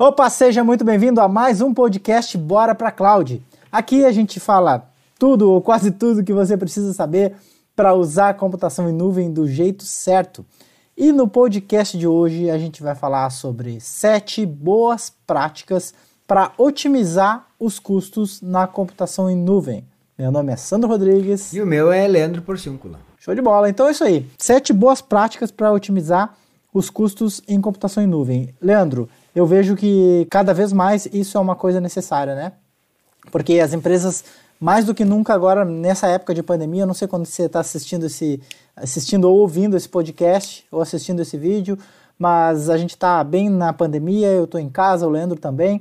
Opa, seja muito bem-vindo a mais um podcast Bora para Cloud. Aqui a gente fala tudo ou quase tudo que você precisa saber para usar a computação em nuvem do jeito certo. E no podcast de hoje a gente vai falar sobre sete boas práticas para otimizar os custos na computação em nuvem. Meu nome é Sandro Rodrigues. E o meu é Leandro Porciúncula. Show de bola. Então é isso aí. Sete boas práticas para otimizar os custos em computação em nuvem. Leandro, eu vejo que cada vez mais isso é uma coisa necessária, né? Porque as empresas, mais do que nunca agora, nessa época de pandemia, eu não sei quando você está assistindo esse, assistindo ou ouvindo esse podcast, ou assistindo esse vídeo, mas a gente está bem na pandemia, eu estou em casa, o Leandro também,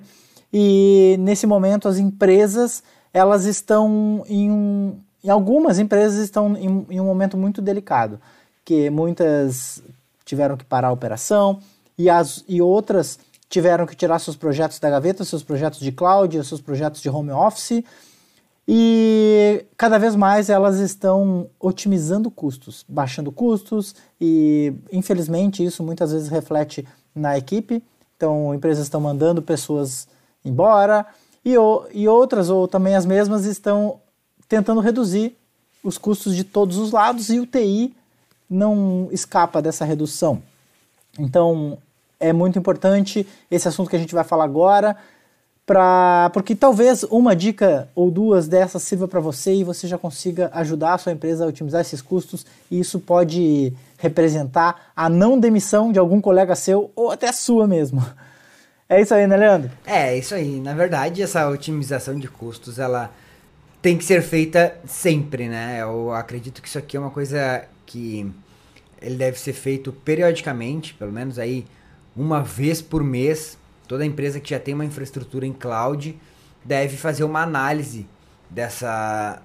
e nesse momento as empresas, elas estão em um, em algumas empresas estão em, em um momento muito delicado, que muitas tiveram que parar a operação, e, as, e outras tiveram que tirar seus projetos da gaveta, seus projetos de cloud, seus projetos de home office, e cada vez mais elas estão otimizando custos, baixando custos, e infelizmente isso muitas vezes reflete na equipe. Então, empresas estão mandando pessoas embora, e, e outras, ou também as mesmas, estão tentando reduzir os custos de todos os lados, e o TI não escapa dessa redução. Então, é muito importante esse assunto que a gente vai falar agora, pra, porque talvez uma dica ou duas dessas sirva para você e você já consiga ajudar a sua empresa a otimizar esses custos, e isso pode representar a não demissão de algum colega seu ou até sua mesmo. É isso aí, né, Leandro? É, isso aí. Na verdade, essa otimização de custos, ela tem que ser feita sempre, né? Eu acredito que isso aqui é uma coisa que ele deve ser feito periodicamente, pelo menos aí uma vez por mês, toda empresa que já tem uma infraestrutura em cloud deve fazer uma análise dessa,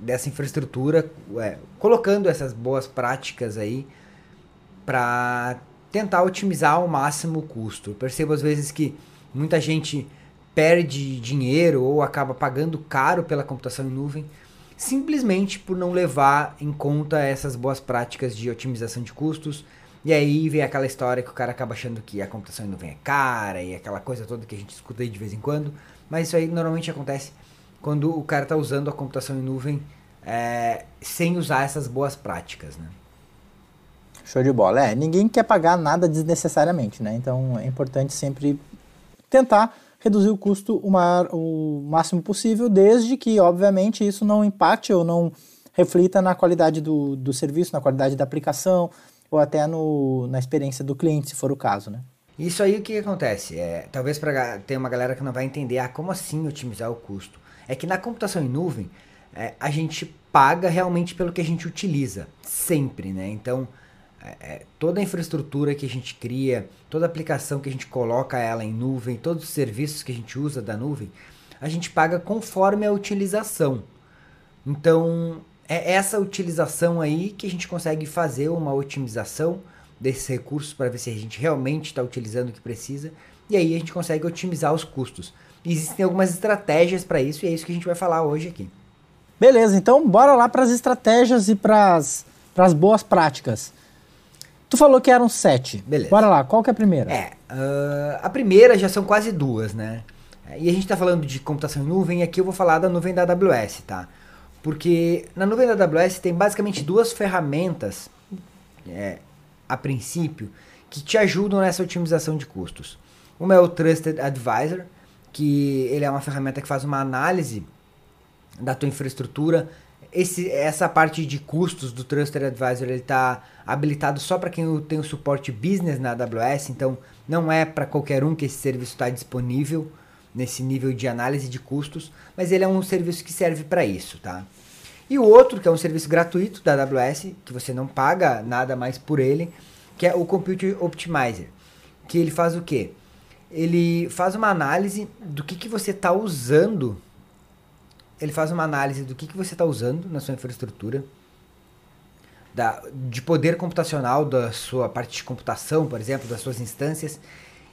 dessa infraestrutura, é, colocando essas boas práticas aí para tentar otimizar ao máximo o custo. Eu percebo às vezes que muita gente perde dinheiro ou acaba pagando caro pela computação em nuvem simplesmente por não levar em conta essas boas práticas de otimização de custos, e aí vem aquela história que o cara acaba achando que a computação em nuvem é cara e aquela coisa toda que a gente escuta aí de vez em quando. Mas isso aí normalmente acontece quando o cara está usando a computação em nuvem é, sem usar essas boas práticas, né? Show de bola. É, ninguém quer pagar nada desnecessariamente, né? Então é importante sempre tentar reduzir o custo o, maior, o máximo possível, desde que, obviamente, isso não impacte ou não reflita na qualidade do, do serviço, na qualidade da aplicação, ou até no, na experiência do cliente, se for o caso, né? Isso aí o que, acontece? É, talvez para ter uma galera que não vai entender, ah, como assim otimizar o custo? É que na computação em nuvem, é, a gente paga realmente pelo que a gente utiliza, sempre, né? Então, é, é, toda a infraestrutura que a gente cria, toda a aplicação que a gente coloca ela em nuvem, todos os serviços que a gente usa da nuvem, a gente paga conforme a utilização. Então, é essa utilização aí que a gente consegue fazer uma otimização desses recursos para ver se a gente realmente está utilizando o que precisa e aí a gente consegue otimizar os custos. Existem algumas estratégias para isso e é isso que a gente vai falar hoje aqui. Beleza, então bora lá para as estratégias e para as boas práticas. Tu falou que eram sete. Beleza. Bora lá, qual que é a primeira? É, uh, a primeira já são quase duas, né? E a gente está falando de computação em nuvem e aqui eu vou falar da nuvem da AWS, tá? Porque na nuvem da AWS tem basicamente duas ferramentas, é, a princípio, que te ajudam nessa otimização de custos. Uma é o Trusted Advisor, que ele é uma ferramenta que faz uma análise da tua infraestrutura. Esse, essa parte de custos do Trusted Advisor ele está habilitado só para quem tem o suporte business na AWS, então não é para qualquer um que esse serviço está disponível nesse nível de análise de custos, mas ele é um serviço que serve para isso, tá? E o outro, que é um serviço gratuito da AWS, que você não paga nada mais por ele, que é o Compute Optimizer, que ele faz o quê? Ele faz uma análise do que, que você está usando, ele faz uma análise do que, que você está usando na sua infraestrutura, da, de poder computacional da sua parte de computação, por exemplo, das suas instâncias,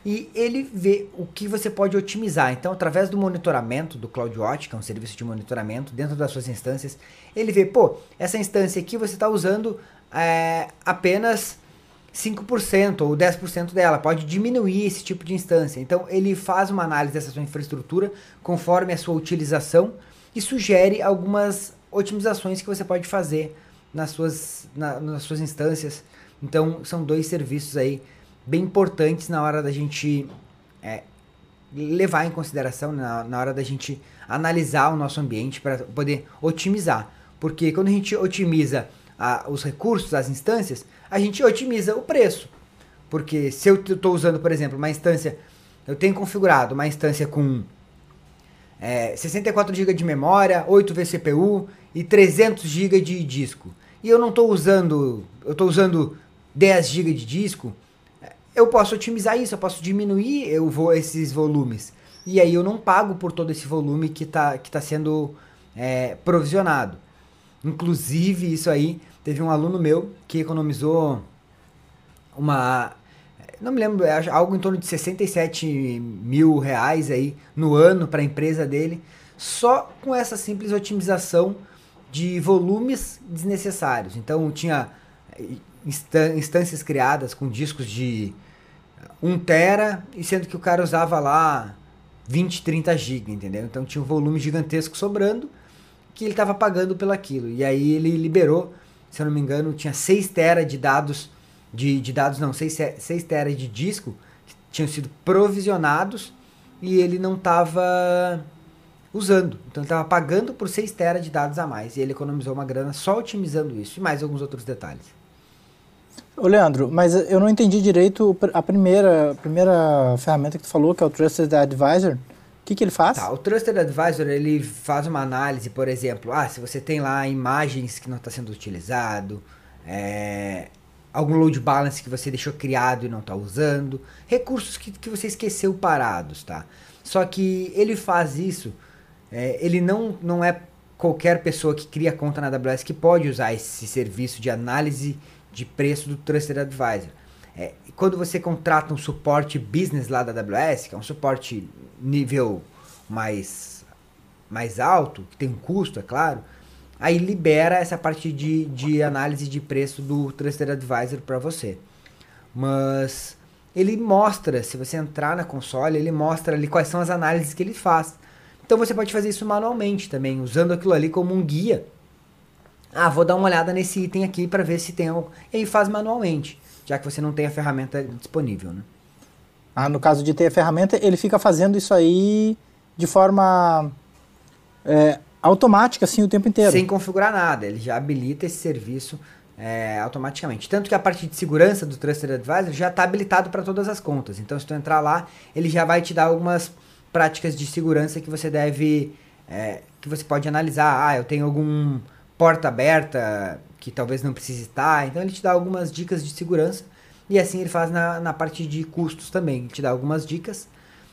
e ele vê o que você pode otimizar. Então, através do monitoramento do CloudWatch, que é um serviço de monitoramento dentro das suas instâncias, ele vê, pô, essa instância aqui você está usando é, apenas 5% ou 10% dela, pode diminuir esse tipo de instância. Então ele faz uma análise dessa sua infraestrutura conforme a sua utilização e sugere algumas otimizações que você pode fazer nas suas, na, nas suas instâncias. Então são dois serviços aí bem importantes na hora da gente é, levar em consideração, na, na hora da gente analisar o nosso ambiente para poder otimizar. Porque quando a gente otimiza a, os recursos, as instâncias, a gente otimiza o preço. Porque se eu estou usando, por exemplo, uma instância, eu tenho configurado uma instância com é, 64 GB de memória, 8 vCPU e 300 GB de disco. E eu não estou usando, eu estou usando 10 GB de disco, eu posso otimizar isso, eu posso diminuir eu vou, esses volumes. E aí eu não pago por todo esse volume que está que tá sendo é, provisionado. Inclusive, isso aí, teve um aluno meu que economizou uma. Não me lembro, algo em torno de 67 mil reais aí no ano para a empresa dele, só com essa simples otimização de volumes desnecessários. Então tinha instâncias criadas com discos de 1 tera, e sendo que o cara usava lá 20, 30 GB, entendeu? Então tinha um volume gigantesco sobrando que ele estava pagando pelo aquilo. E aí ele liberou, se eu não me engano, tinha 6 tera de dados, de, de dados não, 6, 6 tera de disco que tinham sido provisionados e ele não estava usando. Então ele estava pagando por 6 tera de dados a mais. E ele economizou uma grana só otimizando isso. E mais alguns outros detalhes. Ô Leandro, mas eu não entendi direito a primeira, a primeira ferramenta que tu falou, que é o Trusted Advisor. O que, que ele faz? Tá, o Trusted Advisor ele faz uma análise, por exemplo, ah, se você tem lá imagens que não está sendo utilizado, é, algum load balance que você deixou criado e não está usando, recursos que, que você esqueceu parados, tá? Só que ele faz isso, é, ele não, não é qualquer pessoa que cria conta na AWS que pode usar esse serviço de análise de preço do Trusted Advisor. É, quando você contrata um suporte business lá da AWS, que é um suporte nível mais, mais alto, que tem um custo, é claro, aí libera essa parte de, de análise de preço do Trusted Advisor para você. Mas ele mostra, se você entrar na console, ele mostra ali quais são as análises que ele faz. Então você pode fazer isso manualmente também, usando aquilo ali como um guia ah, vou dar uma olhada nesse item aqui para ver se tem algo. E aí faz manualmente, já que você não tem a ferramenta disponível, né? Ah, no caso de ter a ferramenta, ele fica fazendo isso aí de forma é, automática, assim, o tempo inteiro. Sem configurar nada, ele já habilita esse serviço é, automaticamente. Tanto que a parte de segurança do Trusted Advisor já está habilitado para todas as contas. Então, se tu entrar lá, ele já vai te dar algumas práticas de segurança que você deve, é, que você pode analisar. Ah, eu tenho algum porta aberta que talvez não precise estar. Então ele te dá algumas dicas de segurança e assim ele faz na, na parte de custos também. Ele te dá algumas dicas,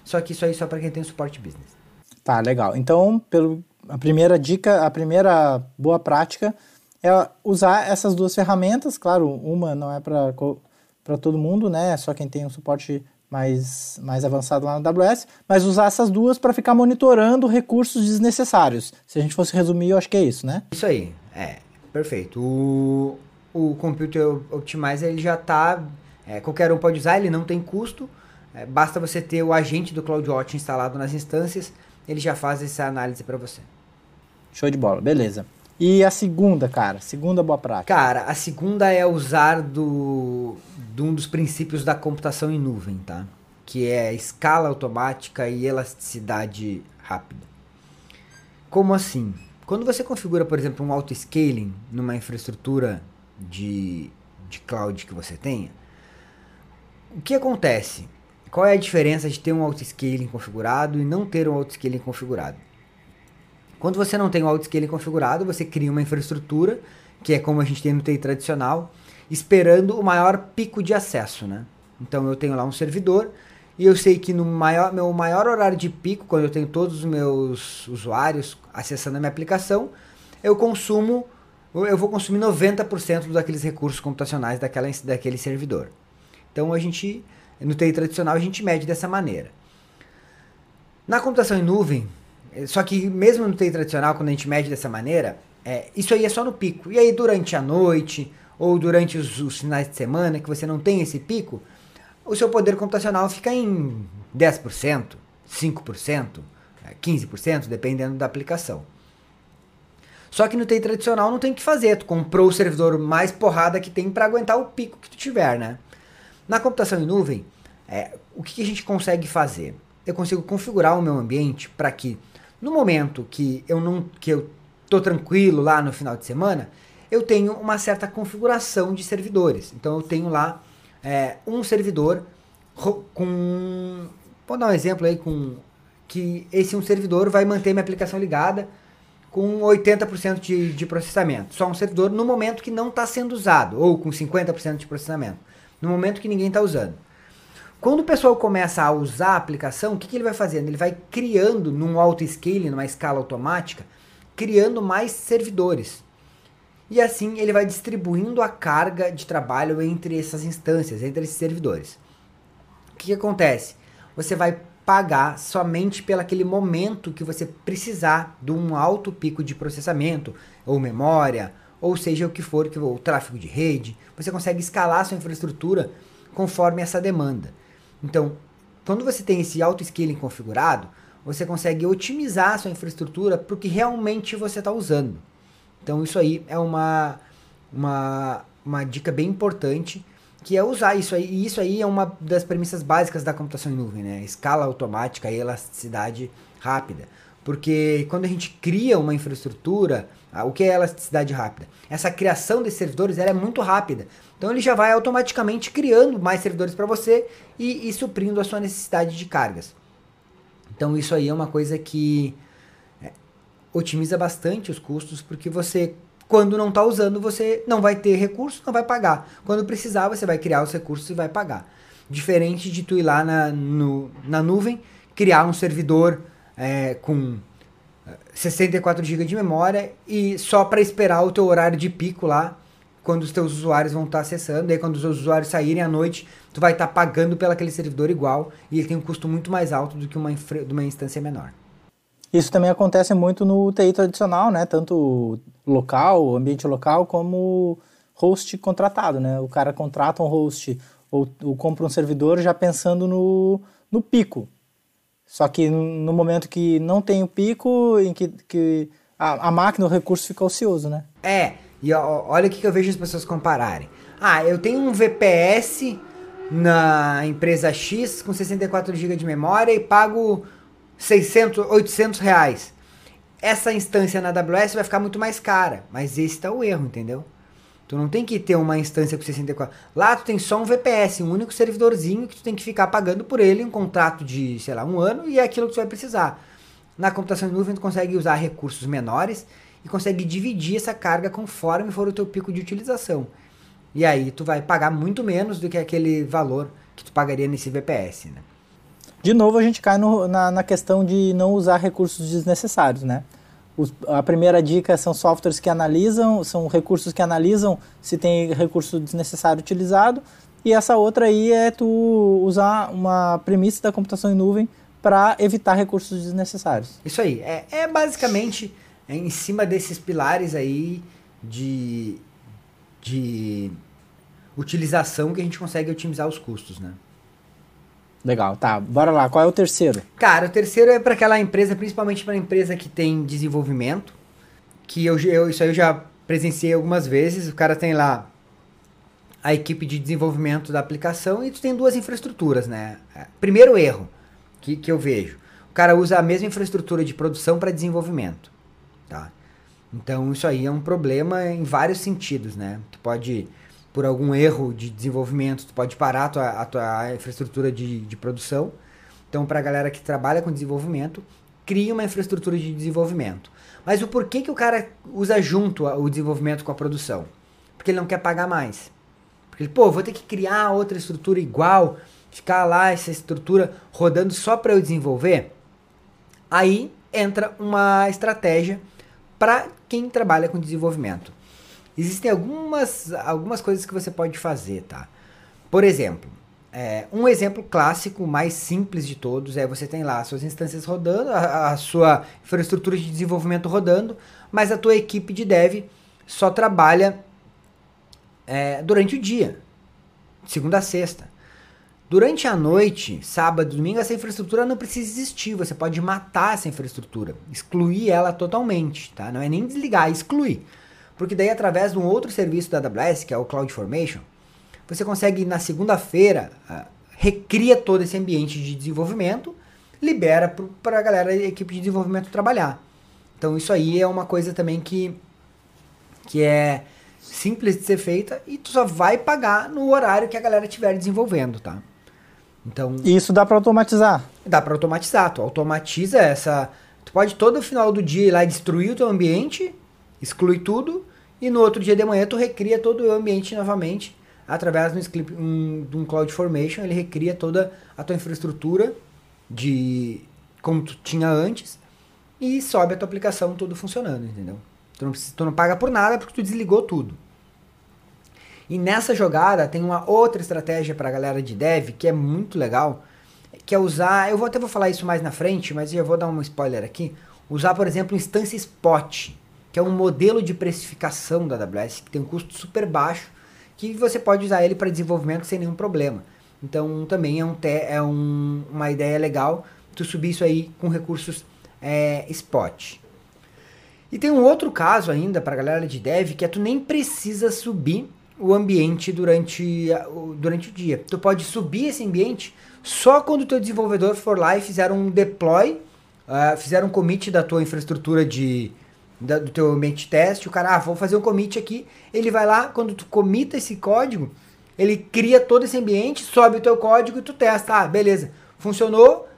só que isso aí só para quem tem suporte business. Tá, legal. Então, pelo, a primeira dica, a primeira boa prática é usar essas duas ferramentas. Claro, uma não é para todo mundo, né? É só quem tem um suporte mais, mais avançado lá na AWS, mas usar essas duas para ficar monitorando recursos desnecessários. Se a gente fosse resumir, eu acho que é isso, né? Isso aí, é, perfeito. O, o Computer Optimizer ele já está, é, qualquer um pode usar, ele não tem custo, é, basta você ter o agente do CloudWatch instalado nas instâncias, ele já faz essa análise para você. Show de bola, beleza. E a segunda, cara? Segunda boa prática. Cara, a segunda é usar do, de um dos princípios da computação em nuvem, tá? Que é escala automática e elasticidade rápida. Como assim? Quando você configura, por exemplo, um auto-scaling numa infraestrutura de, de cloud que você tenha, o que acontece? Qual é a diferença de ter um auto-scaling configurado e não ter um auto-scaling configurado? Quando você não tem o autoscaling configurado, você cria uma infraestrutura, que é como a gente tem no TI tradicional, esperando o maior pico de acesso, né? Então eu tenho lá um servidor e eu sei que no maior, meu maior horário de pico, quando eu tenho todos os meus usuários acessando a minha aplicação, eu consumo, eu vou consumir 90% daqueles recursos computacionais daquela, daquele servidor. Então a gente, no TI tradicional, a gente mede dessa maneira. Na computação em nuvem, só que mesmo no TI tradicional, quando a gente mede dessa maneira, é, isso aí é só no pico. E aí durante a noite, ou durante os, os finais de semana que você não tem esse pico, o seu poder computacional fica em 10%, 5%, 15%, dependendo da aplicação. Só que no TI tradicional não tem o que fazer, tu comprou o servidor mais porrada que tem para aguentar o pico que tu tiver, né? Na computação em nuvem, é, o que, que a gente consegue fazer? Eu consigo configurar o meu ambiente para que no momento que eu não que eu tô tranquilo lá no final de semana, eu tenho uma certa configuração de servidores. Então eu tenho lá é, um servidor com. Vou dar um exemplo aí com. Que esse um servidor vai manter minha aplicação ligada com 80% de, de processamento. Só um servidor no momento que não está sendo usado, ou com 50% de processamento. No momento que ninguém está usando. Quando o pessoal começa a usar a aplicação, o que, que ele vai fazendo? Ele vai criando num auto-scaling, numa escala automática, criando mais servidores. E assim ele vai distribuindo a carga de trabalho entre essas instâncias, entre esses servidores. O que, que acontece? Você vai pagar somente pelo aquele momento que você precisar de um alto pico de processamento, ou memória, ou seja o que for, que o tráfego de rede. Você consegue escalar sua infraestrutura conforme essa demanda. Então, quando você tem esse auto scaling configurado, você consegue otimizar sua infraestrutura para o que realmente você está usando. Então isso aí é uma, uma, uma dica bem importante, que é usar isso aí. E isso aí é uma das premissas básicas da computação em nuvem, né? Escala automática e elasticidade rápida. Porque quando a gente cria uma infraestrutura, ah, o que é elasticidade rápida? Essa criação desses servidores é muito rápida. Então ele já vai automaticamente criando mais servidores para você e, e suprindo a sua necessidade de cargas. Então isso aí é uma coisa que otimiza bastante os custos, porque você, quando não está usando, você não vai ter recurso, não vai pagar. Quando precisar, você vai criar os recursos e vai pagar. Diferente de tu ir lá na, no, na nuvem, criar um servidor é, com 64 GB de memória e só para esperar o teu horário de pico lá, quando os teus usuários vão estar tá acessando, e aí quando os usuários saírem à noite, tu vai estar tá pagando pelo aquele servidor igual, e ele tem um custo muito mais alto do que uma, uma instância menor. Isso também acontece muito no TI tradicional, né? Tanto local, ambiente local, como host contratado, né? O cara contrata um host ou, ou compra um servidor já pensando no, no pico. Só que no momento que não tem o pico, em que, que a, a máquina, o recurso fica ocioso, né? É, e ó, olha o que eu vejo as pessoas compararem. Ah, eu tenho um VPS na empresa X com 64 GB de memória e pago 600, 800 reais. Essa instância na AWS vai ficar muito mais cara, mas esse tá o erro, entendeu? Tu não tem que ter uma instância com 64. Lá tu tem só um VPS, um único servidorzinho que tu tem que ficar pagando por ele, um contrato de, sei lá, um ano e é aquilo que tu vai precisar. Na computação em nuvem tu consegue usar recursos menores e consegue dividir essa carga conforme for o teu pico de utilização. E aí tu vai pagar muito menos do que aquele valor que tu pagaria nesse VPS, né? De novo, a gente cai no, na, na, questão de não usar recursos desnecessários, né? Os, a primeira dica são softwares que analisam, são recursos que analisam se tem recurso desnecessário utilizado, e essa outra aí é tu usar uma premissa da computação em nuvem para evitar recursos desnecessários. Isso aí, é, é basicamente é em cima desses pilares aí de, de utilização que a gente consegue otimizar os custos, né? Legal, tá. Bora lá. Qual é o terceiro? Cara, o terceiro é para aquela empresa, principalmente para empresa que tem desenvolvimento, que eu, eu, isso aí eu já presenciei algumas vezes. O cara tem lá a equipe de desenvolvimento da aplicação e tu tem duas infraestruturas, né? É, primeiro erro que, que eu vejo. O cara usa a mesma infraestrutura de produção para desenvolvimento, tá? Então isso aí é um problema em vários sentidos, né? Tu pode por algum erro de desenvolvimento, tu pode parar a tua, a tua infraestrutura de, de produção. Então, para a galera que trabalha com desenvolvimento, cria uma infraestrutura de desenvolvimento. Mas o porquê que o cara usa junto o desenvolvimento com a produção? Porque ele não quer pagar mais. Porque ele, pô, vou ter que criar outra estrutura igual, ficar lá essa estrutura rodando só para eu desenvolver. Aí entra uma estratégia para quem trabalha com desenvolvimento. Existem algumas, algumas coisas que você pode fazer, tá? Por exemplo, é, um exemplo clássico, mais simples de todos, é você tem lá suas instâncias rodando, a, a, sua infraestrutura de desenvolvimento rodando, mas a tua equipe de dev só trabalha é, durante o dia, segunda a sexta. Durante a noite, sábado, domingo, essa infraestrutura não precisa existir. Você pode matar essa infraestrutura, excluir ela totalmente, tá? Não é nem desligar, é excluir. Porque daí, através de um outro serviço da AWS, que é o CloudFormation, você consegue, na segunda-feira, uh, recria todo esse ambiente de desenvolvimento, libera para a galera da equipe de desenvolvimento trabalhar. Então, isso aí é uma coisa também que, que é simples de ser feita e tu só vai pagar no horário que a galera estiver desenvolvendo, tá? Então, isso dá para automatizar? Dá para automatizar. Tu automatiza essa. Tu pode todo final do dia ir lá e destruir o teu ambiente, exclui tudo, e no outro dia de manhã tu recria todo o ambiente novamente através de um, de um CloudFormation. Ele recria toda a tua infraestrutura de como tu tinha antes e sobe a tua aplicação tudo funcionando, entendeu? Tu não, tu não paga por nada porque tu desligou tudo. E nessa jogada tem uma outra estratégia para a galera de dev que é muito legal, que é usar, eu vou até vou falar isso mais na frente, mas já vou dar um spoiler aqui, usar, por exemplo, instância spot, que é um modelo de precificação da AWS que tem um custo super baixo, que você pode usar ele para desenvolvimento sem nenhum problema. Então também é, um é um, uma ideia legal tu subir isso aí com recursos é, spot. E tem um outro caso ainda para a galera de dev que é tu nem precisa subir o ambiente durante, durante o dia. Tu pode subir esse ambiente só quando o teu desenvolvedor for lá e fizer um deploy, uh, fizer um commit da tua infraestrutura de, da, do teu ambiente teste, o cara, ah, vou fazer um commit aqui, ele vai lá, quando tu comita esse código, ele cria todo esse ambiente, sobe o teu código e tu testa, ah, beleza, funcionou,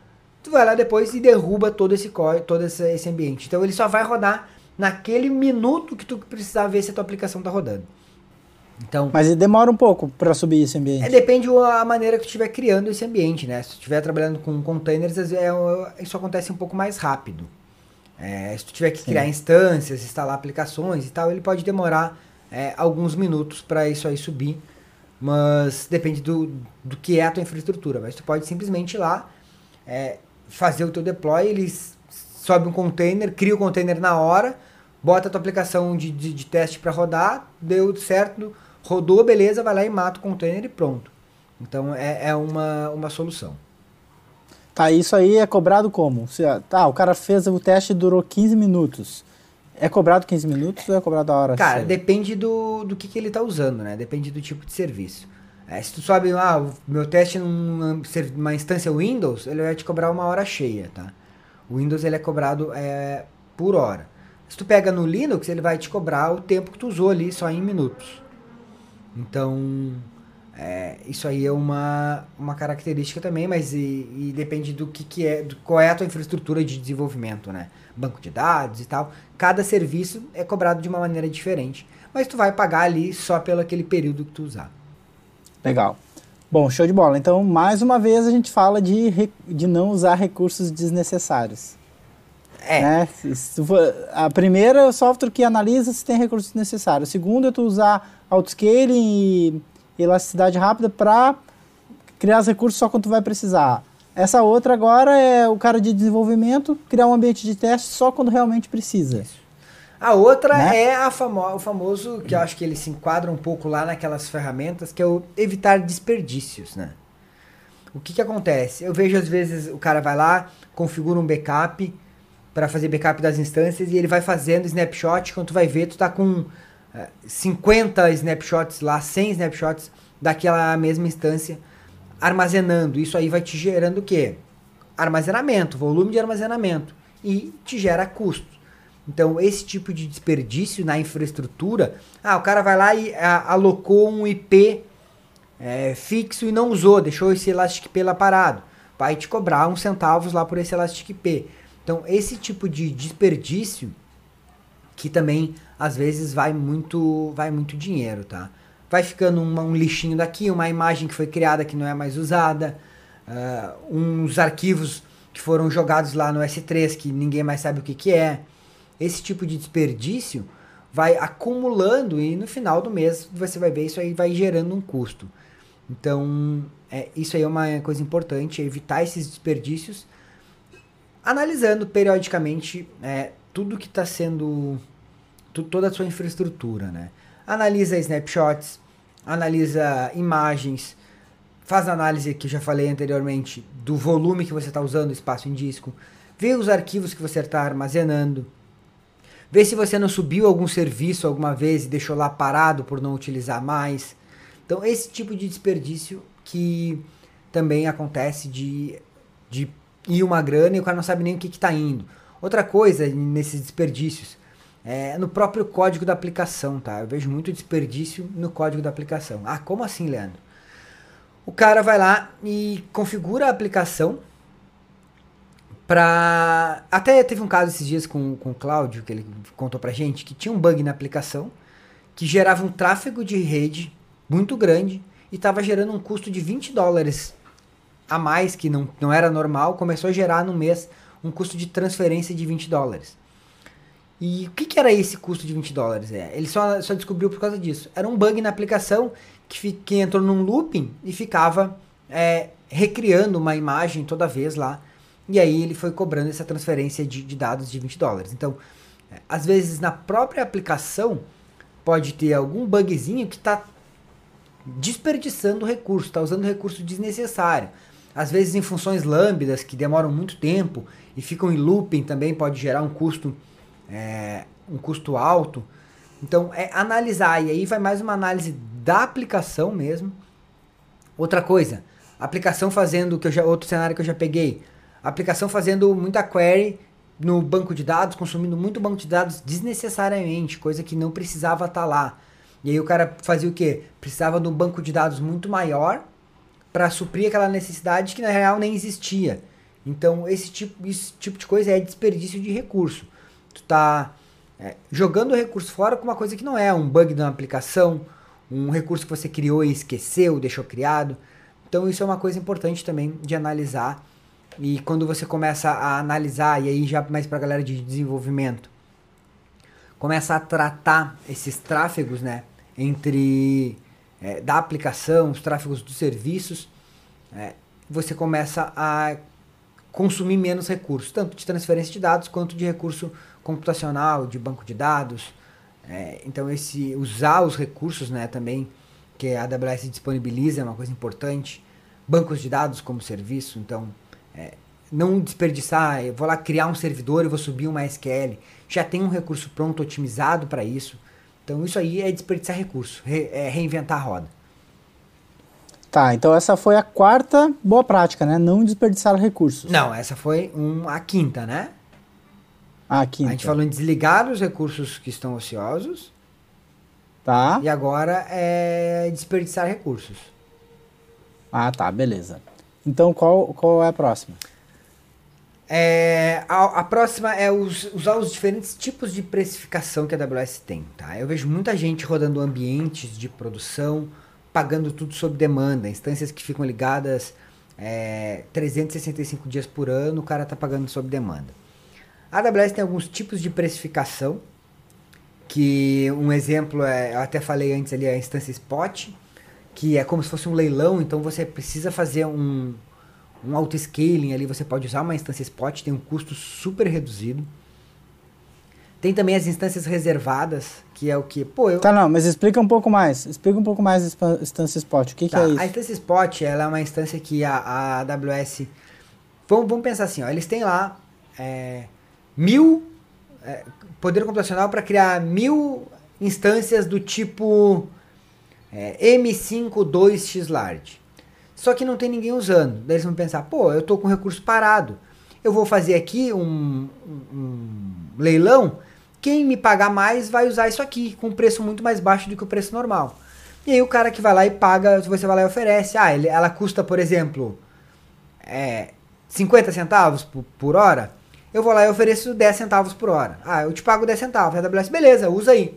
tu vai lá depois e derruba todo esse código, todo esse, esse ambiente. Então ele só vai rodar naquele minuto que tu precisar ver se a tua aplicação tá rodando. Então, Mas demora um pouco para subir esse ambiente. É, depende da maneira que tu estiver criando esse ambiente, né? Se tu estiver trabalhando com containers, é, isso acontece um pouco mais rápido. É, se tu tiver que criar Sim. instâncias, instalar aplicações e tal, ele pode demorar é, alguns minutos para isso aí subir. Mas depende do, do que é a tua infraestrutura. Mas tu pode simplesmente ir lá, é, fazer o teu deploy, ele sobe um container, cria o container na hora, bota a tua aplicação de, de, de teste para rodar, deu certo Rodou, beleza, vai lá e mata o container e pronto. Então é, é uma, uma solução. Tá, isso aí é cobrado como? Se, tá, o cara fez o teste e durou 15 minutos. É cobrado 15 minutos ou é cobrado a hora? Cara, depende do, do que, que ele está usando, né? Depende do tipo de serviço. É, se tu sabe, ah, o meu teste numa, numa instância Windows, ele vai te cobrar uma hora cheia, tá? O Windows ele é cobrado é, por hora. Se tu pega no Linux, ele vai te cobrar o tempo que tu usou ali só em minutos. Então, é, isso aí é uma, uma característica também, mas e, e, depende do que, que é, do, qual é a tua infraestrutura de desenvolvimento, né? Banco de dados e tal. Cada serviço é cobrado de uma maneira diferente, mas tu vai pagar ali só pelo aquele período que tu usar. Legal. Bom, show de bola. Então, mais uma vez a gente fala de, de não usar recursos desnecessários. É. Né? A primeira é o software que analisa se tem recursos necessários. O segundo é tu usar autoscaling e elasticidade rápida para criar os recursos só quando tu vai precisar. Essa outra agora é o cara de desenvolvimento criar um ambiente de teste só quando realmente precisa. Isso. A outra né? é a famo o famoso, que eu acho que ele se enquadra um pouco lá naquelas ferramentas, que é o evitar desperdícios, né? O que que acontece? Eu vejo às vezes o cara vai lá, configura um backup para fazer backup das instâncias e ele vai fazendo snapshot, quando tu vai ver, tu tá com 50 snapshots lá, 100 snapshots daquela mesma instância armazenando. Isso aí vai te gerando o quê? Armazenamento, volume de armazenamento e te gera custo. Então, esse tipo de desperdício na infraestrutura, ah, o cara vai lá e a, alocou um IP é, fixo e não usou, deixou esse Elastic IP lá parado. Vai te cobrar uns centavos lá por esse Elastic IP. Então, esse tipo de desperdício que também às vezes vai muito, vai muito dinheiro, tá? Vai ficando uma, um lixinho daqui, uma imagem que foi criada que não é mais usada, uh, uns arquivos que foram jogados lá no S3 que ninguém mais sabe o que, que é. Esse tipo de desperdício vai acumulando e no final do mês você vai ver isso aí vai gerando um custo. Então, é, isso aí é uma coisa importante, é evitar esses desperdícios, analisando periodicamente é, tudo que está sendo toda a sua infraestrutura, né? Analisa snapshots, analisa imagens, faz análise que eu já falei anteriormente do volume que você está usando espaço em disco, vê os arquivos que você está armazenando, vê se você não subiu algum serviço alguma vez e deixou lá parado por não utilizar mais. Então esse tipo de desperdício que também acontece de, de ir uma grana e o cara não sabe nem o que está indo. Outra coisa nesses desperdícios é no próprio código da aplicação, tá? Eu vejo muito desperdício no código da aplicação. Ah, como assim, Leandro? O cara vai lá e configura a aplicação para até teve um caso esses dias com, com o Cláudio que ele contou pra gente que tinha um bug na aplicação que gerava um tráfego de rede muito grande e estava gerando um custo de 20 dólares a mais que não, não era normal, começou a gerar no mês um custo de transferência de 20 dólares. E o que, que era esse custo de 20 dólares? É, ele só, só descobriu por causa disso. Era um bug na aplicação que, que entrou num looping e ficava é, recriando uma imagem toda vez lá. E aí ele foi cobrando essa transferência de, de dados de 20 dólares. Então, é, às vezes na própria aplicação pode ter algum bugzinho que está desperdiçando recurso, está usando recurso desnecessário. Às vezes em funções lambdas que demoram muito tempo e ficam em looping também pode gerar um custo é, um custo alto. Então é analisar e aí vai mais uma análise da aplicação mesmo. Outra coisa, aplicação fazendo que eu já outro cenário que eu já peguei, aplicação fazendo muita query no banco de dados, consumindo muito banco de dados desnecessariamente, coisa que não precisava estar tá lá. E aí o cara fazia o quê? Precisava de um banco de dados muito maior para suprir aquela necessidade que na real nem existia. Então, esse tipo, esse tipo de coisa é desperdício de recurso. Tu tá é, jogando o recurso fora com uma coisa que não é um bug de uma aplicação, um recurso que você criou e esqueceu, deixou criado. Então, isso é uma coisa importante também de analisar. E quando você começa a analisar, e aí já mais para a galera de desenvolvimento, começa a tratar esses tráfegos, né, entre é, da aplicação, os tráfegos dos serviços, é, você começa a consumir menos recursos, tanto de transferência de dados quanto de recurso computacional, de banco de dados. É, então esse usar os recursos, né, também que a AWS disponibiliza é uma coisa importante. Bancos de dados como serviço, então é, não desperdiçar, eu vou lá criar um servidor e vou subir uma SQL. Já tem um recurso pronto otimizado para isso. Então isso aí é desperdiçar recurso, re, é reinventar a roda. Tá, então essa foi a quarta boa prática, né? Não desperdiçar recursos. Não, essa foi um, a quinta, né? A quinta. A gente falou em desligar os recursos que estão ociosos. Tá. E agora é desperdiçar recursos. Ah, tá, beleza. Então qual, qual é a próxima? É, a, a, próxima é os, usar os diferentes tipos de precificação que a AWS tem. Tá? Eu vejo muita gente rodando ambientes de produção, pagando tudo sob demanda, instâncias que ficam ligadas é, 365 dias por ano, o cara está pagando sob demanda. A AWS tem alguns tipos de precificação, que um exemplo é, eu até falei antes ali, a instância spot, que é como se fosse um leilão, então você precisa fazer um, um auto-scaling ali, você pode usar uma instância spot, tem um custo super reduzido. Tem também as instâncias reservadas, que é o que, pô, eu... Tá, não, mas explica um pouco mais, explica um pouco mais a instância spot, o que, tá, que é isso? A instância spot, ela é uma instância que a, a AWS, vamos, vamos pensar assim, ó, eles têm lá é, mil, é, poder computacional para criar mil instâncias do tipo é, M52X Large. Só que não tem ninguém usando. Daí eles vão pensar, pô, eu tô com recurso parado. Eu vou fazer aqui um, um, um leilão. Quem me pagar mais vai usar isso aqui, com um preço muito mais baixo do que o preço normal. E aí o cara que vai lá e paga, você vai lá e oferece. Ah, ele, ela custa, por exemplo, é, 50 centavos por, por hora. Eu vou lá e ofereço 10 centavos por hora. Ah, eu te pago 10 centavos. A AWS, beleza, usa aí.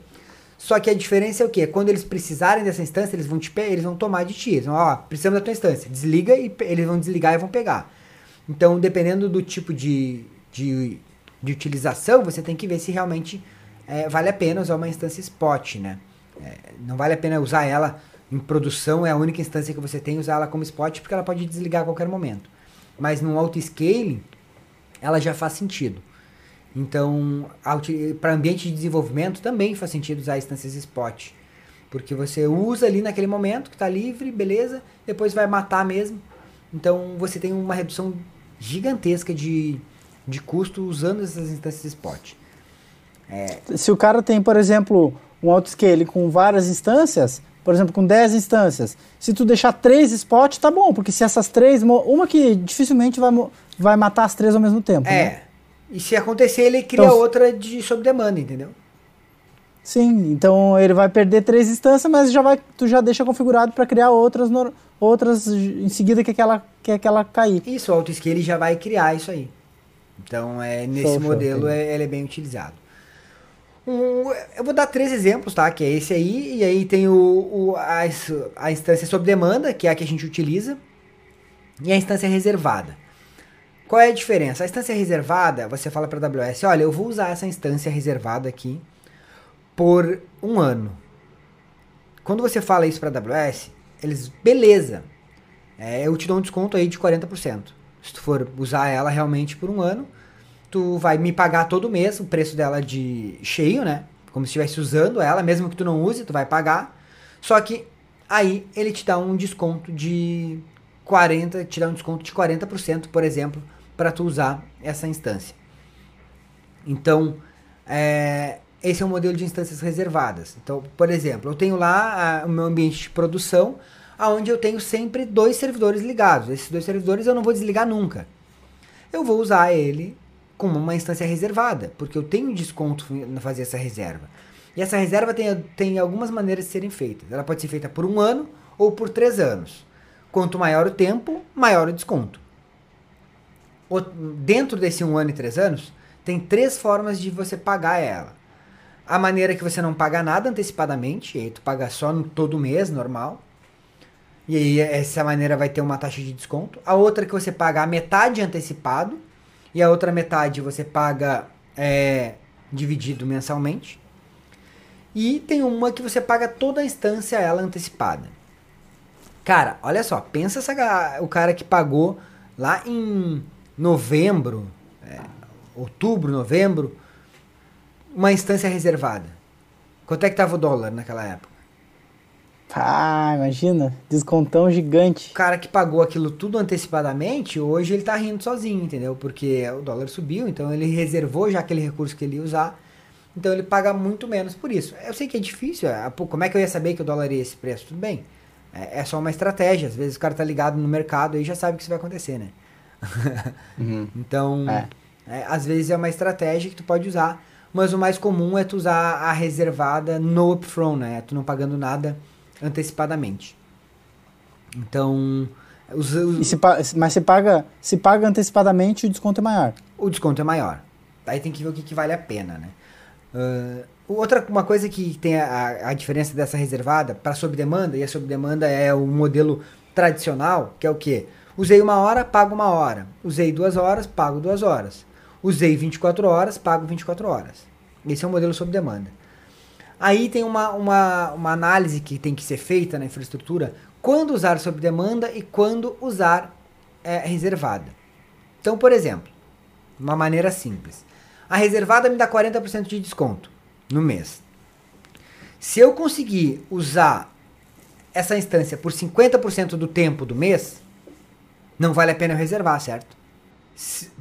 Só que a diferença é o quê? Quando eles precisarem dessa instância, eles vão te eles vão tomar de ti. Eles vão, ó, precisamos da tua instância. Desliga e eles vão desligar e vão pegar. Então, dependendo do tipo de, de, de utilização, você tem que ver se realmente é, vale a pena usar uma instância spot, né? É, não vale a pena usar ela em produção, é a única instância que você tem, usar ela como spot, porque ela pode desligar a qualquer momento. Mas no auto-scaling, ela já faz sentido. Então, para ambiente de desenvolvimento também faz sentido usar instâncias spot. Porque você usa ali naquele momento que está livre, beleza, depois vai matar mesmo. Então você tem uma redução gigantesca de, de custo usando essas instâncias spot. É... Se o cara tem, por exemplo, um autoscale com várias instâncias, por exemplo, com 10 instâncias, se tu deixar três spots, tá bom, porque se essas três, uma que dificilmente vai, vai matar as três ao mesmo tempo. É. Né? E se acontecer, ele cria então, outra de sob demanda, entendeu? Sim, então ele vai perder três instâncias, mas já vai, tu já deixa configurado para criar outras, outras em seguida que aquela, que aquela cair. Isso, o autoscale já vai criar isso aí. Então, é, nesse modelo, é, ele é bem utilizado. Um, eu vou dar três exemplos, tá? Que é esse aí, e aí tem o, o a, a instância sob demanda, que é a que a gente utiliza, e a instância reservada. Qual é a diferença? A instância reservada, você fala para a AWS, olha, eu vou usar essa instância reservada aqui por um ano. Quando você fala isso para a AWS, eles, beleza, é, eu te dou um desconto aí de 40%. Se tu for usar ela realmente por um ano, tu vai me pagar todo mês o preço dela de cheio, né? Como se estivesse usando ela, mesmo que tu não use, tu vai pagar. Só que aí ele te dá um desconto de 40, te dá um desconto de 40%, por exemplo, para tu usar essa instância. Então, é, esse é um modelo de instâncias reservadas. Então, por exemplo, eu tenho lá a, o meu ambiente de produção, aonde eu tenho sempre dois servidores ligados. Esses dois servidores eu não vou desligar nunca. Eu vou usar ele como uma instância reservada, porque eu tenho desconto na fazer essa reserva. E essa reserva tem, tem algumas maneiras de serem feitas. Ela pode ser feita por um ano ou por três anos. Quanto maior o tempo, maior o desconto. O, dentro desse um ano e três anos, tem três formas de você pagar ela. A maneira que você não paga nada antecipadamente, e aí tu paga só no todo mês, normal. E aí essa maneira vai ter uma taxa de desconto. A outra que você paga a metade antecipado, e a outra metade você paga é, dividido mensalmente. E tem uma que você paga toda a instância ela antecipada. Cara, olha só, pensa essa, o cara que pagou lá em novembro, é, outubro, novembro, uma instância reservada. Quanto é que tava o dólar naquela época? Ah, imagina, descontão gigante. O cara que pagou aquilo tudo antecipadamente, hoje ele tá rindo sozinho, entendeu? Porque o dólar subiu, então ele reservou já aquele recurso que ele ia usar. Então ele paga muito menos por isso. Eu sei que é difícil, é, como é que eu ia saber que o dólar ia esse preço? Tudo bem. É, é só uma estratégia. Às vezes o cara tá ligado no mercado e já sabe que isso vai acontecer, né? Uhum. então, é. É, às vezes é uma estratégia que tu pode usar, mas o mais comum é tu usar a reservada no upfront, né? Tu não pagando nada antecipadamente. Então, os, os... Se, mas se paga, se paga antecipadamente, o desconto é maior. O desconto é maior. Aí tem que ver o que, que vale a pena, né? Uh, outra uma coisa que tem a, a diferença dessa reservada para sob demanda, e a sob demanda é o modelo tradicional, que é o que? Usei uma hora, pago uma hora. Usei duas horas, pago duas horas. Usei 24 horas, pago 24 horas. Esse é o modelo sob demanda. Aí tem uma, uma, uma análise que tem que ser feita na infraestrutura, quando usar sob demanda e quando usar é, reservada. Então, por exemplo, uma maneira simples. A reservada me dá 40% de desconto no mês. Se eu conseguir usar essa instância por 50% do tempo do mês, não vale a pena eu reservar, certo?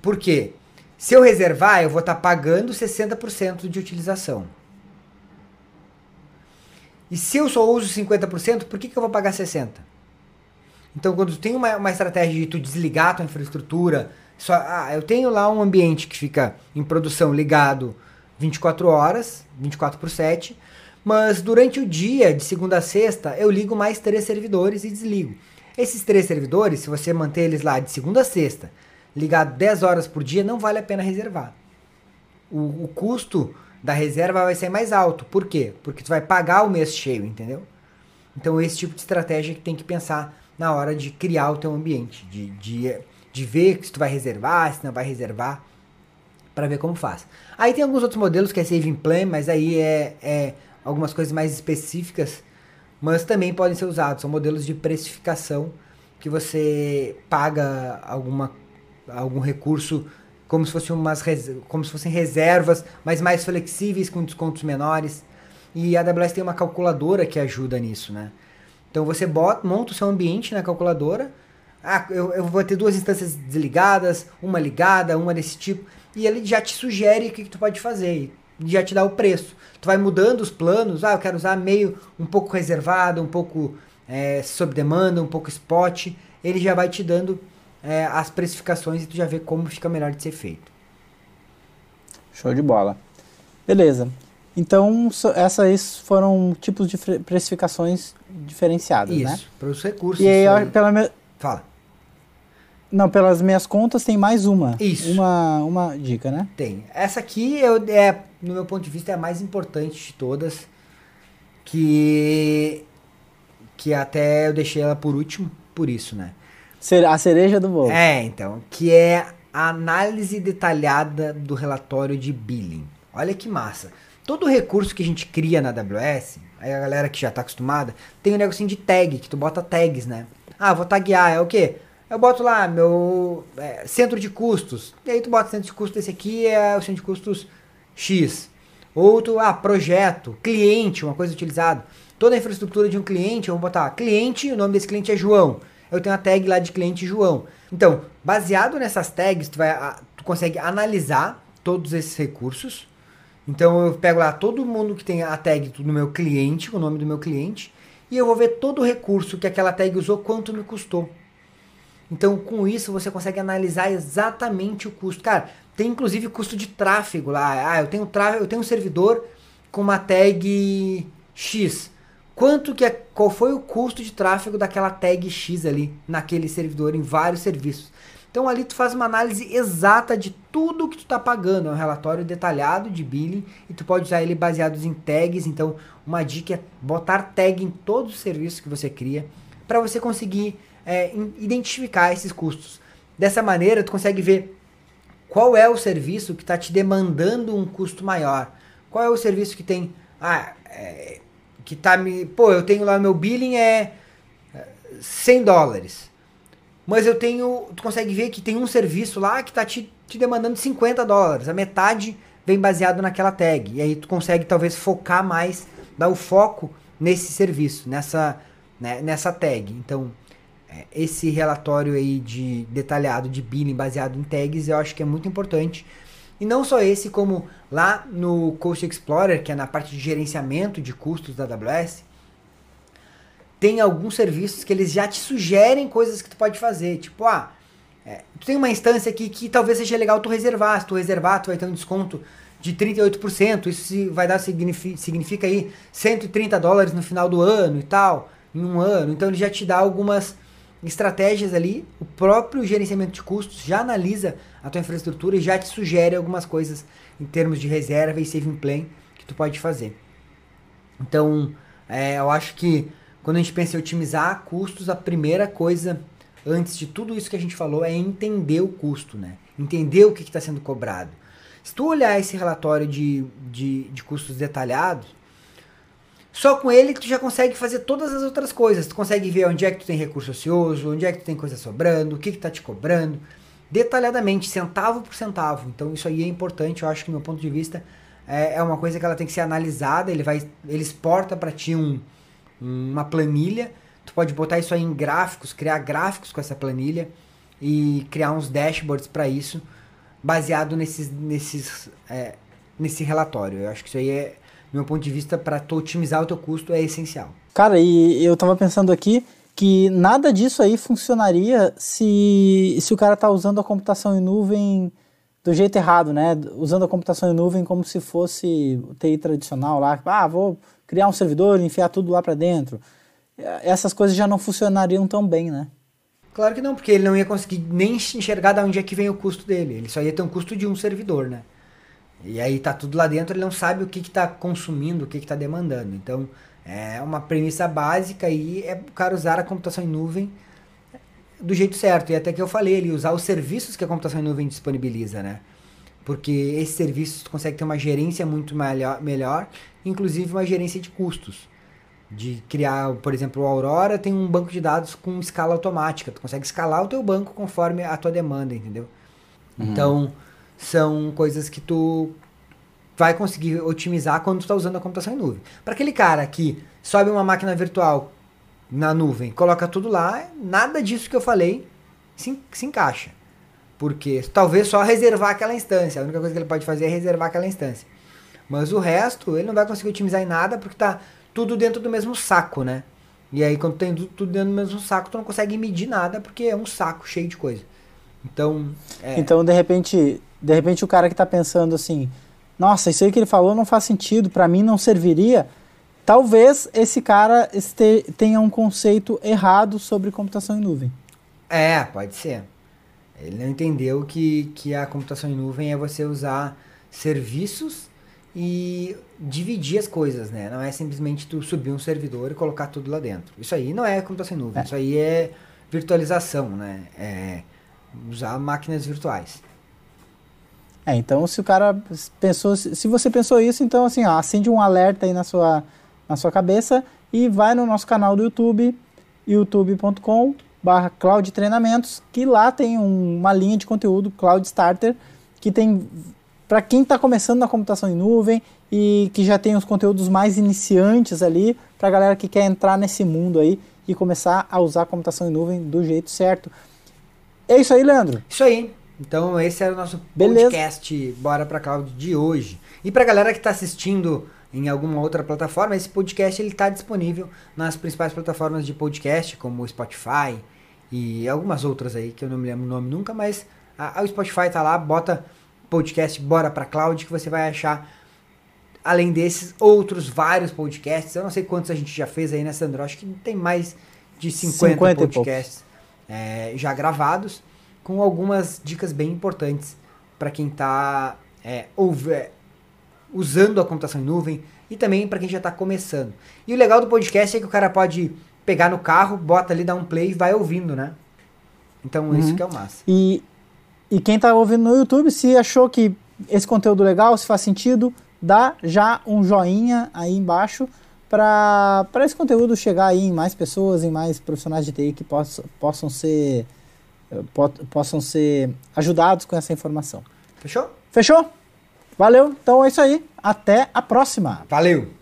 Por quê? Se eu reservar, eu vou estar tá pagando 60% de utilização. E se eu só uso 50%, por que, que eu vou pagar 60%? Então, quando tu tem uma, uma estratégia de tu desligar a tua infraestrutura, só, ah, eu tenho lá um ambiente que fica em produção ligado 24 horas, 24 por 7, mas durante o dia, de segunda a sexta, eu ligo mais três servidores e desligo. Esses três servidores, se você manter eles lá de segunda a sexta, ligado 10 horas por dia, não vale a pena reservar. O, o custo da reserva vai ser mais alto. Por quê? Porque tu vai pagar o mês cheio, entendeu? Então esse tipo de estratégia que tem que pensar na hora de criar o teu ambiente, de, de, de ver se tu vai reservar, se não vai reservar, para ver como faz. Aí tem alguns outros modelos que é saving plan, mas aí é, é algumas coisas mais específicas, mas também podem ser usados. São modelos de precificação que você paga alguma, algum recurso como se, fosse umas, como se fossem reservas, mas mais flexíveis com descontos menores. E a AWS tem uma calculadora que ajuda nisso, né? Então você bota, monta o seu ambiente na calculadora. Ah, eu, eu vou ter duas instâncias desligadas, uma ligada, uma desse tipo. E ele já te sugere o que, que tu pode fazer. Já te dá o preço. Tu vai mudando os planos. Ah, eu quero usar meio um pouco reservado, um pouco é, sob demanda, um pouco spot. Ele já vai te dando é, as precificações e tu já vê como fica melhor de ser feito. Show de bola. Beleza. Então, essas foram tipos de precificações diferenciadas, Isso, né? Isso, para os recursos. E aí, pela me... Fala. Não, pelas minhas contas tem mais uma. Isso. Uma, uma dica, né? Tem. Essa aqui eu, é, no meu ponto de vista, é a mais importante de todas. Que. Que até eu deixei ela por último, por isso, né? A cereja do bolo. É, então. Que é a análise detalhada do relatório de billing. Olha que massa. Todo recurso que a gente cria na AWS, aí a galera que já está acostumada, tem um negocinho de tag, que tu bota tags, né? Ah, vou taguear, é o quê? Eu boto lá meu é, centro de custos. E aí tu bota centro de custos, esse aqui é o centro de custos X. Outro, ah, projeto, cliente, uma coisa utilizada. Toda a infraestrutura de um cliente, eu vou botar cliente, o nome desse cliente é João. Eu tenho a tag lá de cliente João. Então, baseado nessas tags, tu, vai, tu consegue analisar todos esses recursos então eu pego lá todo mundo que tem a tag do meu cliente, o nome do meu cliente, e eu vou ver todo o recurso que aquela tag usou, quanto me custou. Então com isso você consegue analisar exatamente o custo. Cara, tem inclusive custo de tráfego lá. Ah, eu tenho tráfego, eu tenho um servidor com uma tag X. Quanto que é, qual foi o custo de tráfego daquela tag X ali naquele servidor em vários serviços? Então ali tu faz uma análise exata de tudo que tu está pagando, é um relatório detalhado de billing e tu pode usar ele baseado em tags. Então uma dica é botar tag em todos os serviços que você cria para você conseguir é, identificar esses custos. Dessa maneira tu consegue ver qual é o serviço que está te demandando um custo maior, qual é o serviço que tem ah, é, que tá me pô eu tenho lá meu billing é 100 é, dólares mas eu tenho. Tu consegue ver que tem um serviço lá que está te, te demandando 50 dólares. A metade vem baseado naquela tag. E aí tu consegue talvez focar mais, dar o foco nesse serviço, nessa, né, nessa tag. Então, é, esse relatório aí de detalhado de billing baseado em tags eu acho que é muito importante. E não só esse, como lá no Coast Explorer, que é na parte de gerenciamento de custos da AWS, tem alguns serviços que eles já te sugerem coisas que tu pode fazer. Tipo, ah, é, tu tem uma instância aqui que talvez seja legal tu reservar. Se tu reservar, tu vai ter um desconto de 38%. Isso vai dar, significa, significa aí 130 dólares no final do ano e tal, em um ano. Então ele já te dá algumas estratégias ali. O próprio gerenciamento de custos já analisa a tua infraestrutura e já te sugere algumas coisas em termos de reserva e saving plan que tu pode fazer. Então, é, eu acho que quando a gente pensa em otimizar custos, a primeira coisa, antes de tudo isso que a gente falou, é entender o custo, né? Entender o que está sendo cobrado. Se tu olhar esse relatório de, de, de custos detalhados, só com ele tu já consegue fazer todas as outras coisas. Tu consegue ver onde é que tu tem recurso ocioso, onde é que tu tem coisa sobrando, o que está te cobrando, detalhadamente, centavo por centavo. Então isso aí é importante, eu acho que do meu ponto de vista é, é uma coisa que ela tem que ser analisada. Ele vai, ele exporta para ti um, uma planilha. Tu pode botar isso aí em gráficos, criar gráficos com essa planilha e criar uns dashboards para isso, baseado nesses, nesses, é, nesse relatório. Eu acho que isso aí é, do meu ponto de vista, para tu otimizar o teu custo, é essencial. Cara, e eu tava pensando aqui que nada disso aí funcionaria se, se o cara tá usando a computação em nuvem do jeito errado, né? Usando a computação em nuvem como se fosse o TI tradicional lá. Ah, vou criar um servidor, enfiar tudo lá para dentro. Essas coisas já não funcionariam tão bem, né? Claro que não, porque ele não ia conseguir nem enxergar de onde é que vem o custo dele. Ele só ia ter um custo de um servidor, né? E aí tá tudo lá dentro, ele não sabe o que está consumindo, o que está demandando. Então, é uma premissa básica aí é o cara usar a computação em nuvem do jeito certo. E até que eu falei, ele usar os serviços que a computação em nuvem disponibiliza, né? Porque esses serviços consegue ter uma gerência muito melhor, melhor inclusive uma gerência de custos. De criar, por exemplo, o Aurora tem um banco de dados com escala automática. Tu consegue escalar o teu banco conforme a tua demanda, entendeu? Uhum. Então, são coisas que tu vai conseguir otimizar quando está usando a computação em nuvem. Para aquele cara que sobe uma máquina virtual na nuvem, coloca tudo lá, nada disso que eu falei se, se encaixa. Porque talvez só reservar aquela instância. A única coisa que ele pode fazer é reservar aquela instância. Mas o resto, ele não vai conseguir otimizar em nada porque está tudo dentro do mesmo saco, né? E aí, quando tem tudo dentro do mesmo saco, tu não consegue medir nada porque é um saco cheio de coisa. Então. É... Então, de repente, de repente, o cara que está pensando assim: nossa, isso aí que ele falou não faz sentido, para mim não serviria. Talvez esse cara este, tenha um conceito errado sobre computação em nuvem. É, pode ser. Ele não entendeu que, que a computação em nuvem é você usar serviços e dividir as coisas, né? Não é simplesmente tu subir um servidor e colocar tudo lá dentro. Isso aí não é computação em nuvem, é. isso aí é virtualização, né? É usar máquinas virtuais. É, então se o cara pensou, se você pensou isso, então assim, ó, acende um alerta aí na sua, na sua cabeça e vai no nosso canal do YouTube, youtube.com barra Cloud Treinamentos, que lá tem um, uma linha de conteúdo Cloud Starter, que tem para quem está começando na computação em nuvem e que já tem os conteúdos mais iniciantes ali, para a galera que quer entrar nesse mundo aí e começar a usar a computação em nuvem do jeito certo. É isso aí, Leandro? Isso aí. Então esse era o nosso Beleza. podcast Bora Pra Cloud de hoje. E pra galera que está assistindo em alguma outra plataforma, esse podcast ele está disponível nas principais plataformas de podcast, como o Spotify e algumas outras aí, que eu não me lembro o nome nunca, mas a, a, o Spotify tá lá, bota podcast Bora Pra Cloud, que você vai achar, além desses, outros vários podcasts. Eu não sei quantos a gente já fez aí, né, Sandro? Acho que tem mais de 50, 50 podcasts é, já gravados, com algumas dicas bem importantes para quem está é, é, usando a computação em nuvem e também para quem já está começando. E o legal do podcast é que o cara pode pegar no carro, bota ali, dá um play e vai ouvindo, né? Então, uhum. isso que é o massa. E e quem está ouvindo no YouTube, se achou que esse conteúdo legal, se faz sentido, dá já um joinha aí embaixo para esse conteúdo chegar aí em mais pessoas, em mais profissionais de TI que possam, possam ser possam ser ajudados com essa informação. Fechou? Fechou? Valeu. Então é isso aí. Até a próxima. Valeu.